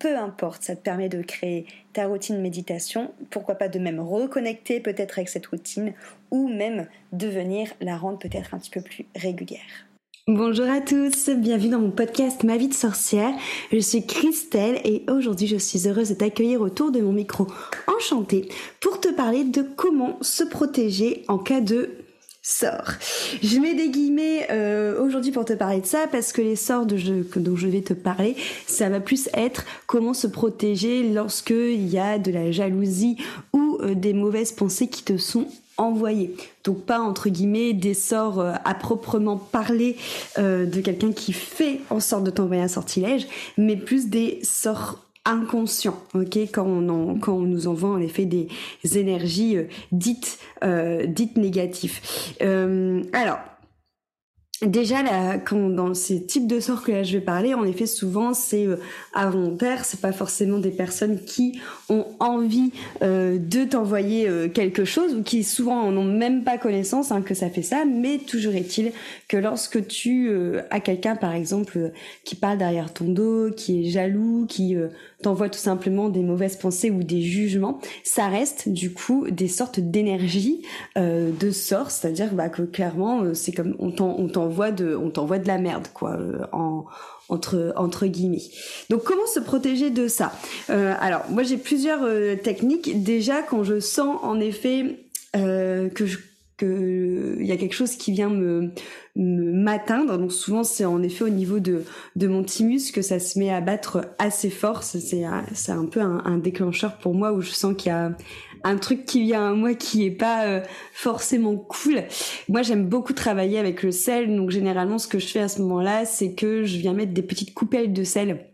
peu importe, ça te permet de créer ta routine méditation, pourquoi pas de même reconnecter peut-être avec cette routine ou même de venir la rendre peut-être un petit peu plus régulière. Bonjour à tous, bienvenue dans mon podcast Ma vie de sorcière. Je suis Christelle et aujourd'hui je suis heureuse de t'accueillir autour de mon micro enchanté pour te parler de comment se protéger en cas de sort. Je mets des guillemets euh, aujourd'hui pour te parler de ça parce que les sorts de dont je vais te parler, ça va plus être comment se protéger lorsque il y a de la jalousie ou euh, des mauvaises pensées qui te sont envoyées. Donc pas entre guillemets des sorts euh, à proprement parler de quelqu'un qui fait en sorte de t'envoyer un sortilège, mais plus des sorts inconscient, ok, quand on, quand on nous envoie en effet des énergies euh, dites euh, dites négatives. Euh, alors Déjà, là, quand, dans ces types de sorts que là je vais parler, en effet, souvent c'est euh, involontaire, c'est pas forcément des personnes qui ont envie euh, de t'envoyer euh, quelque chose ou qui souvent en ont même pas connaissance hein, que ça fait ça, mais toujours est-il que lorsque tu euh, as quelqu'un, par exemple, qui parle derrière ton dos, qui est jaloux, qui t'envoie tout simplement des mauvaises pensées ou des jugements, ça reste du coup des sortes d'énergie de sorts, c'est-à-dire bah, que clairement c'est comme on t'envoie de, on t'envoie de la merde, quoi, euh, en, entre entre guillemets. Donc comment se protéger de ça? Euh, Alors moi j'ai plusieurs euh, techniques. Déjà quand je sens en effet que je il y a quelque chose qui vient me m'atteindre. Donc souvent c'est en effet au niveau de de mon thymus que ça se met à battre assez fort. C'est c'est un peu un, un, déclencheur pour moi où je sens qu'il y a un truc qui vient à moi qui est pas euh, forcément cool. Moi, j'aime beaucoup travailler avec le sel, donc généralement, ce que je fais à ce moment-là, c'est que je viens mettre des petites coupelles de sel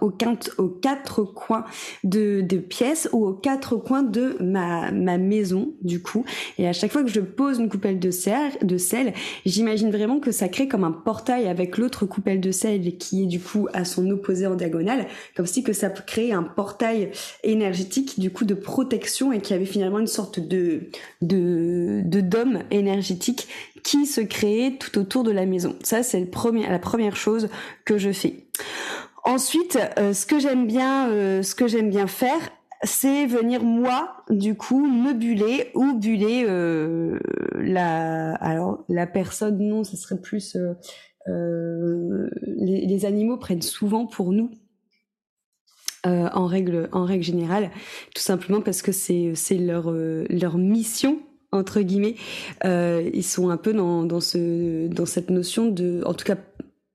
aux, quatre coins de, pièces ou aux quatre coins de ma, ma maison du coup. Et à chaque fois que je pose une coupelle de sel, de sel j'imagine vraiment que ça crée comme un portail avec l'autre coupelle de sel qui est du coup à son opposé en diagonale comme si que ça crée un portail énergétique du coup de protection et qui avait finalement une sorte de de dôme énergétique qui se créait tout autour de la maison. Ça c'est la première chose que je fais Ensuite, euh, ce que j'aime bien, euh, ce que j'aime bien faire, c'est venir moi du coup me buller ou buller euh, la alors la personne non ce serait plus euh, euh, les, les, animaux prennent souvent pour nous en règle en règle générale tout simplement parce que c'est c'est leur leur mission entre guillemets. Ils sont un peu dans dans ce dans cette notion de en tout cas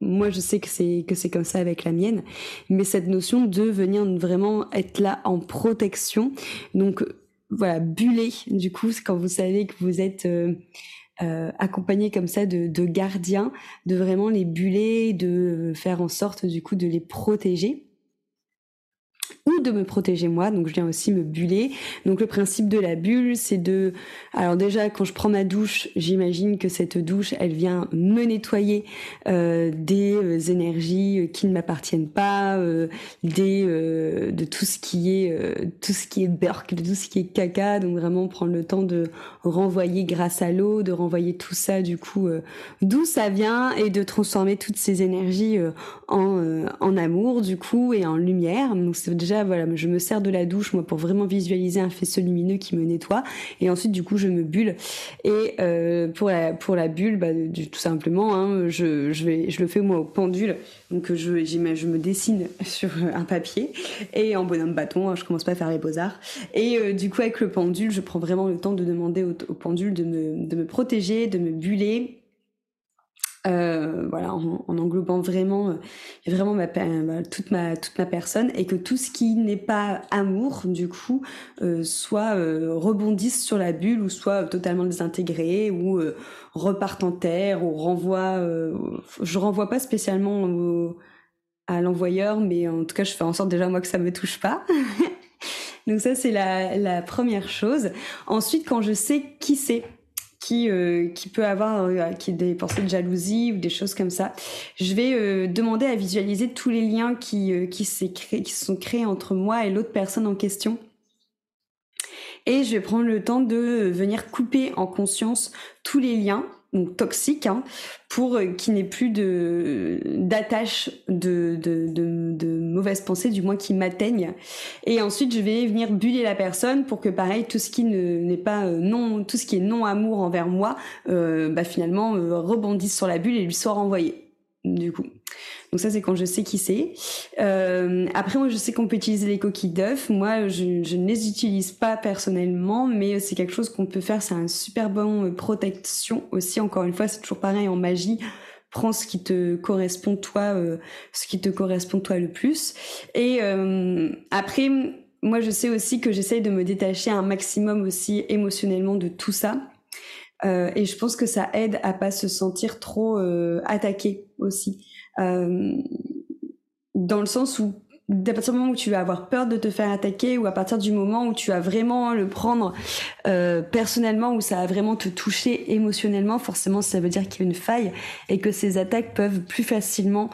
moi je sais que c'est que c'est comme ça avec la mienne mais cette notion de venir vraiment être là en protection donc voilà buller du coup quand vous savez que vous êtes euh, euh, accompagné comme ça de, de gardiens de vraiment les buller de faire en sorte du coup de les protéger ou de me protéger moi. Donc je viens aussi me buller. Donc le principe de la bulle, c'est de... Alors déjà, quand je prends ma douche, j'imagine que cette douche, elle vient me nettoyer euh, des euh, énergies qui ne m'appartiennent pas, euh, des euh, de tout ce qui est euh, tout ce qui est burk, de tout ce qui est caca. Donc vraiment prendre le temps de renvoyer grâce à l'eau, de renvoyer tout ça du coup d'où ça vient et de transformer toutes ces énergies en en amour du coup et en lumière. Donc c'est déjà voilà, je me sers de la douche moi pour vraiment visualiser un faisceau lumineux qui me nettoie. Et ensuite, du coup, je me bulle. Et euh, pour la pour la bulle, bah, tout simplement, hein, je, je vais je le fais moi au pendule. Donc je je me dessine sur un papier et en bonhomme bâton. Hein, je commence pas à faire les beaux arts. Et euh, du coup, avec le pendule, je prends vraiment le temps de demander au, au pendule de me de me protéger, de me buller euh, voilà, en, en, englobant vraiment, euh, vraiment ma, bah, toute ma toute ma personne et que tout ce qui n'est pas amour, du coup, euh, soit euh, rebondisse sur la bulle ou soit totalement désintégré ou euh, reparte en terre ou renvoie. je renvoie pas spécialement à l'envoyeur, mais en tout cas, je fais en sorte déjà moi que ça me touche pas. Donc ça, c'est la, la première chose. Ensuite, quand je sais qui c'est, qui euh, qui peut avoir euh, qui des pensées de jalousie ou des choses comme ça. Je vais euh, demander à visualiser tous les liens qui qui s'est créé, qui sont créés entre moi et l'autre personne en question. Et je vais prendre le temps de venir couper en conscience tous les liens donc toxique, hein, pour euh, qu'il n'ait plus de d'attache de, de, de, mauvaises pensées, du moins qui m'atteignent. Et ensuite, je vais venir buller la personne pour que, pareil, tout ce qui n'est pas euh, non, tout ce qui est non amour envers moi, euh, bah, finalement euh, rebondisse sur la bulle et lui soit renvoyé. Du coup. Donc ça, c'est quand je sais qui c'est. Euh, après, moi, je sais qu'on peut utiliser les coquilles d'œufs. Moi, je, je, ne les utilise pas personnellement, mais c'est quelque chose qu'on peut faire. C'est un super bon euh, protection aussi. Encore une fois, c'est toujours pareil en magie. Prends ce qui te correspond toi, euh, ce qui te correspond toi le plus. Et euh, après, moi, je sais aussi que j'essaye de me détacher un maximum aussi émotionnellement de tout ça. Euh, et je pense que ça aide à pas se sentir trop euh, attaqué aussi. Euh, dans le sens où à partir du moment où tu vas avoir peur de te faire attaquer ou à partir du moment où tu vas vraiment le prendre euh, personnellement où ça va vraiment te toucher émotionnellement forcément ça veut dire qu'il y a une faille et que ces attaques peuvent plus facilement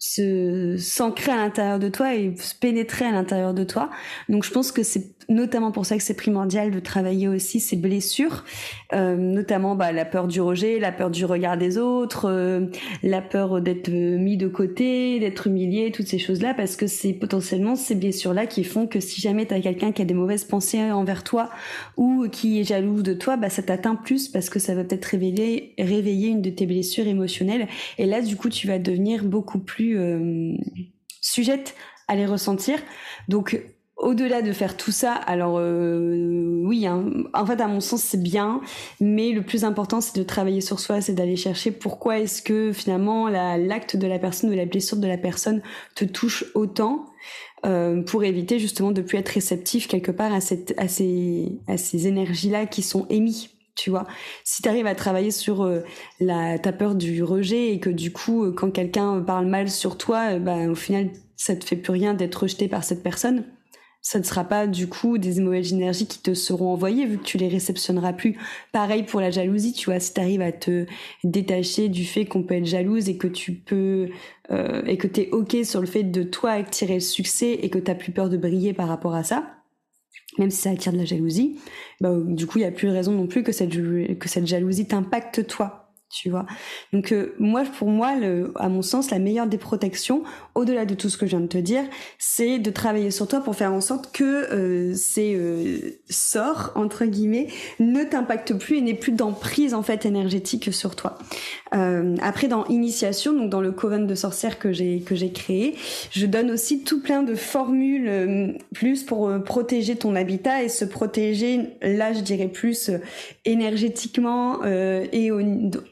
se s'ancrer à l'intérieur de toi et se pénétrer à l'intérieur de toi. Donc je pense que c'est notamment pour ça que c'est primordial de travailler aussi ces blessures, euh, notamment bah, la peur du rejet, la peur du regard des autres, euh, la peur d'être mis de côté, d'être humilié, toutes ces choses-là, parce que c'est potentiellement ces blessures-là qui font que si jamais tu as quelqu'un qui a des mauvaises pensées envers toi ou qui est jaloux de toi, bah, ça t'atteint plus parce que ça va peut-être révéler, réveiller une de tes blessures émotionnelles. Et là, du coup, tu vas devenir beaucoup plus euh, sujette à les ressentir. Donc au-delà de faire tout ça, alors euh, oui, hein, en fait à mon sens c'est bien, mais le plus important c'est de travailler sur soi, c'est d'aller chercher pourquoi est-ce que finalement l'acte de la personne ou la blessure de la personne te touche autant. Euh, pour éviter justement de plus être réceptif quelque part à, à ces, à ces énergies-là qui sont émises tu vois. Si tu arrives à travailler sur euh, la ta peur du rejet et que du coup euh, quand quelqu'un parle mal sur toi, bah au final ça te fait plus rien d'être rejeté par cette personne. Ça ne sera pas du coup des mauvaises énergies qui te seront envoyées vu que tu les réceptionneras plus. Pareil pour la jalousie, tu vois, si tu arrives à te détacher du fait qu'on peut être jalouse et que tu peux euh, et que tu es OK sur le fait de toi attirer le succès et que tu plus peur de briller par rapport à ça, même si ça attire de la jalousie, bah, du coup, il n'y a plus raison non plus que cette jalousie t'impacte toi. Tu vois. Donc euh, moi, pour moi, le, à mon sens, la meilleure des protections, au-delà de tout ce que je viens de te dire, c'est de travailler sur toi pour faire en sorte que euh, ces euh, sorts entre guillemets ne t'impactent plus et n'aient plus d'emprise en fait énergétique sur toi. après, dans initiation, donc dans le coven de sorcières que j'ai que j'ai créé, je donne aussi tout plein de formules plus pour protéger ton habitat et se protéger. Là, je dirais plus énergétiquement et au,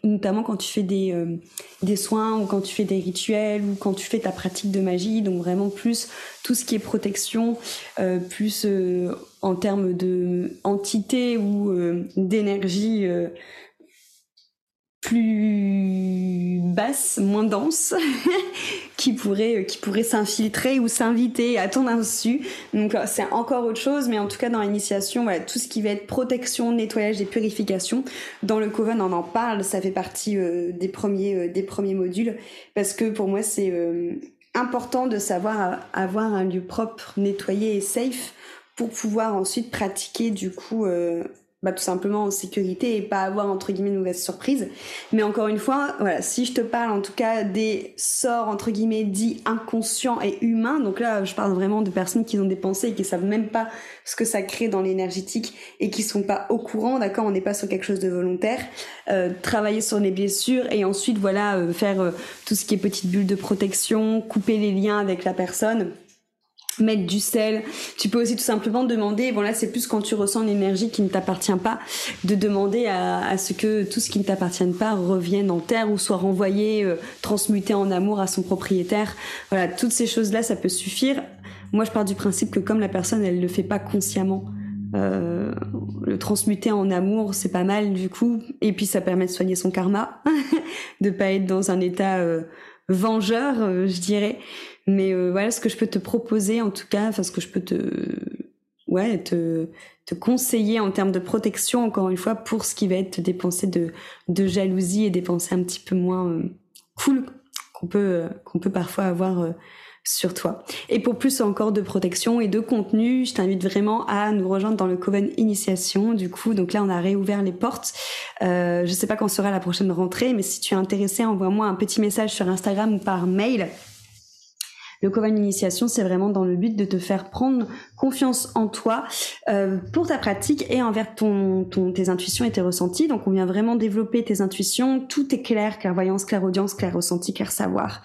notamment quand tu fais des, euh, des soins ou quand tu fais des rituels ou quand tu fais ta pratique de magie. Donc vraiment plus tout ce qui est protection, euh, plus euh, en termes de entité ou d'énergie plus basse, moins dense, qui pourrait, qui pourrait s'infiltrer ou s'inviter à ton insu. Donc euh, c'est encore autre chose, mais en tout cas dans l'initiation, voilà, tout ce qui va être protection, nettoyage et purification, dans le Coven on en parle, ça fait partie euh, des premiers, euh, des premiers modules, parce que pour moi c'est important de savoir avoir un lieu propre, nettoyé et safe pour pouvoir ensuite pratiquer du coup bah, tout simplement en sécurité et pas avoir entre guillemets une mauvaise surprise. Mais encore une fois, voilà, si je te parle en tout cas des sorts entre guillemets dits inconscients et humains, donc là je parle vraiment de personnes qui ont des pensées et qui savent même pas ce que ça crée dans l'énergétique et qui sont pas au courant, d'accord, on n'est pas sur quelque chose de volontaire. Euh, travailler sur les blessures et ensuite voilà euh, faire euh, tout ce qui est petite bulle de protection, couper les liens avec la personne mettre du sel. Tu peux aussi tout simplement demander, bon là c'est plus quand tu ressens une énergie qui ne t'appartient pas, de demander à, ce que tout ce qui ne t'appartient pas revienne en terre ou soit renvoyé, euh, transmuté en amour à son propriétaire. Voilà, toutes ces choses-là, ça peut suffire. Moi je pars du principe que comme la personne elle le fait pas consciemment, euh, le transmuter en amour, c'est pas mal du coup. Et puis ça permet de soigner son karma, de pas être dans un état euh, vengeur, je dirais. Mais euh, voilà ce que je peux te proposer en tout cas, enfin ce que je peux te ouais te te conseiller en termes de protection encore une fois pour ce qui va être des pensées de de jalousie et des pensées un petit peu moins euh, cool qu'on peut euh, qu'on peut parfois avoir sur toi. Et pour plus encore de protection et de contenu, je t'invite vraiment à nous rejoindre dans le Coven Initiation. Du coup, donc là, on a réouvert les portes. Euh, je sais pas quand sera la prochaine rentrée, mais si tu es intéressé, envoie-moi un petit message sur Instagram ou par mail. Le Coven Initiation, c'est vraiment dans le but de te faire prendre confiance en toi euh, pour ta pratique et envers ton, ton, tes intuitions et tes ressentis. Donc, on vient vraiment développer tes intuitions. Tout est clair, clairvoyance, clairaudience, clair ressenti, clair savoir.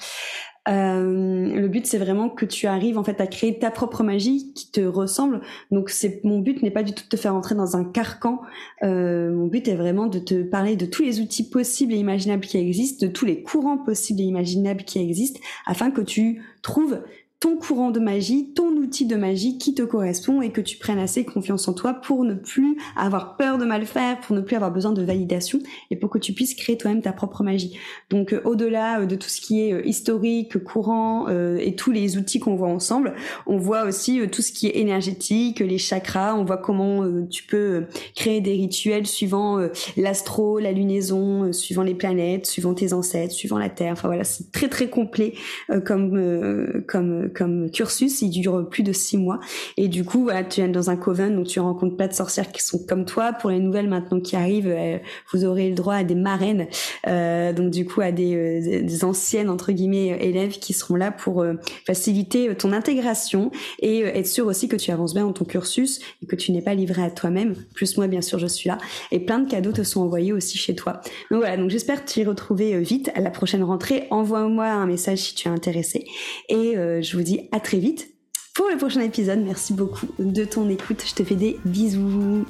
Euh, le but c'est vraiment que tu arrives en fait à créer ta propre magie qui te ressemble. Donc c'est mon but n'est pas du tout de te faire entrer dans un carcan. Euh, mon but est vraiment de te parler de tous les outils possibles et imaginables qui existent, de tous les courants possibles et imaginables qui existent, afin que tu trouves ton courant de magie, ton outil de magie qui te correspond et que tu prennes assez confiance en toi pour ne plus avoir peur de mal faire, pour ne plus avoir besoin de validation et pour que tu puisses créer toi-même ta propre magie. Donc euh, au-delà euh, de tout ce qui est euh, historique, courant et tous les outils qu'on voit ensemble, on voit aussi tout ce qui est énergétique, les chakras, on voit comment tu peux créer des rituels suivant l'astro, la lunaison, suivant les planètes, suivant tes ancêtres, suivant la terre. Enfin voilà, c'est très très complet comme comme comme cursus, il dure plus de six mois. Et du coup, voilà, tu es dans un coven, donc tu rencontres pas de sorcières qui sont comme toi. Pour les nouvelles maintenant qui arrivent, euh, vous aurez le droit à des marraines, euh, donc du coup à des, euh, des, anciennes entre guillemets élèves qui seront là pour faciliter ton intégration et être sûr aussi que tu avances bien dans ton cursus et que tu n'es pas livré à toi-même. Plus moi, bien sûr, je suis là. Et plein de cadeaux te sont envoyés aussi chez toi. Donc voilà, donc j'espère t'y retrouver vite à la prochaine rentrée. Envoie-moi un message si tu es intéressé et je dis à très vite pour le prochain épisode. Merci beaucoup de ton écoute. Je te fais des bisous.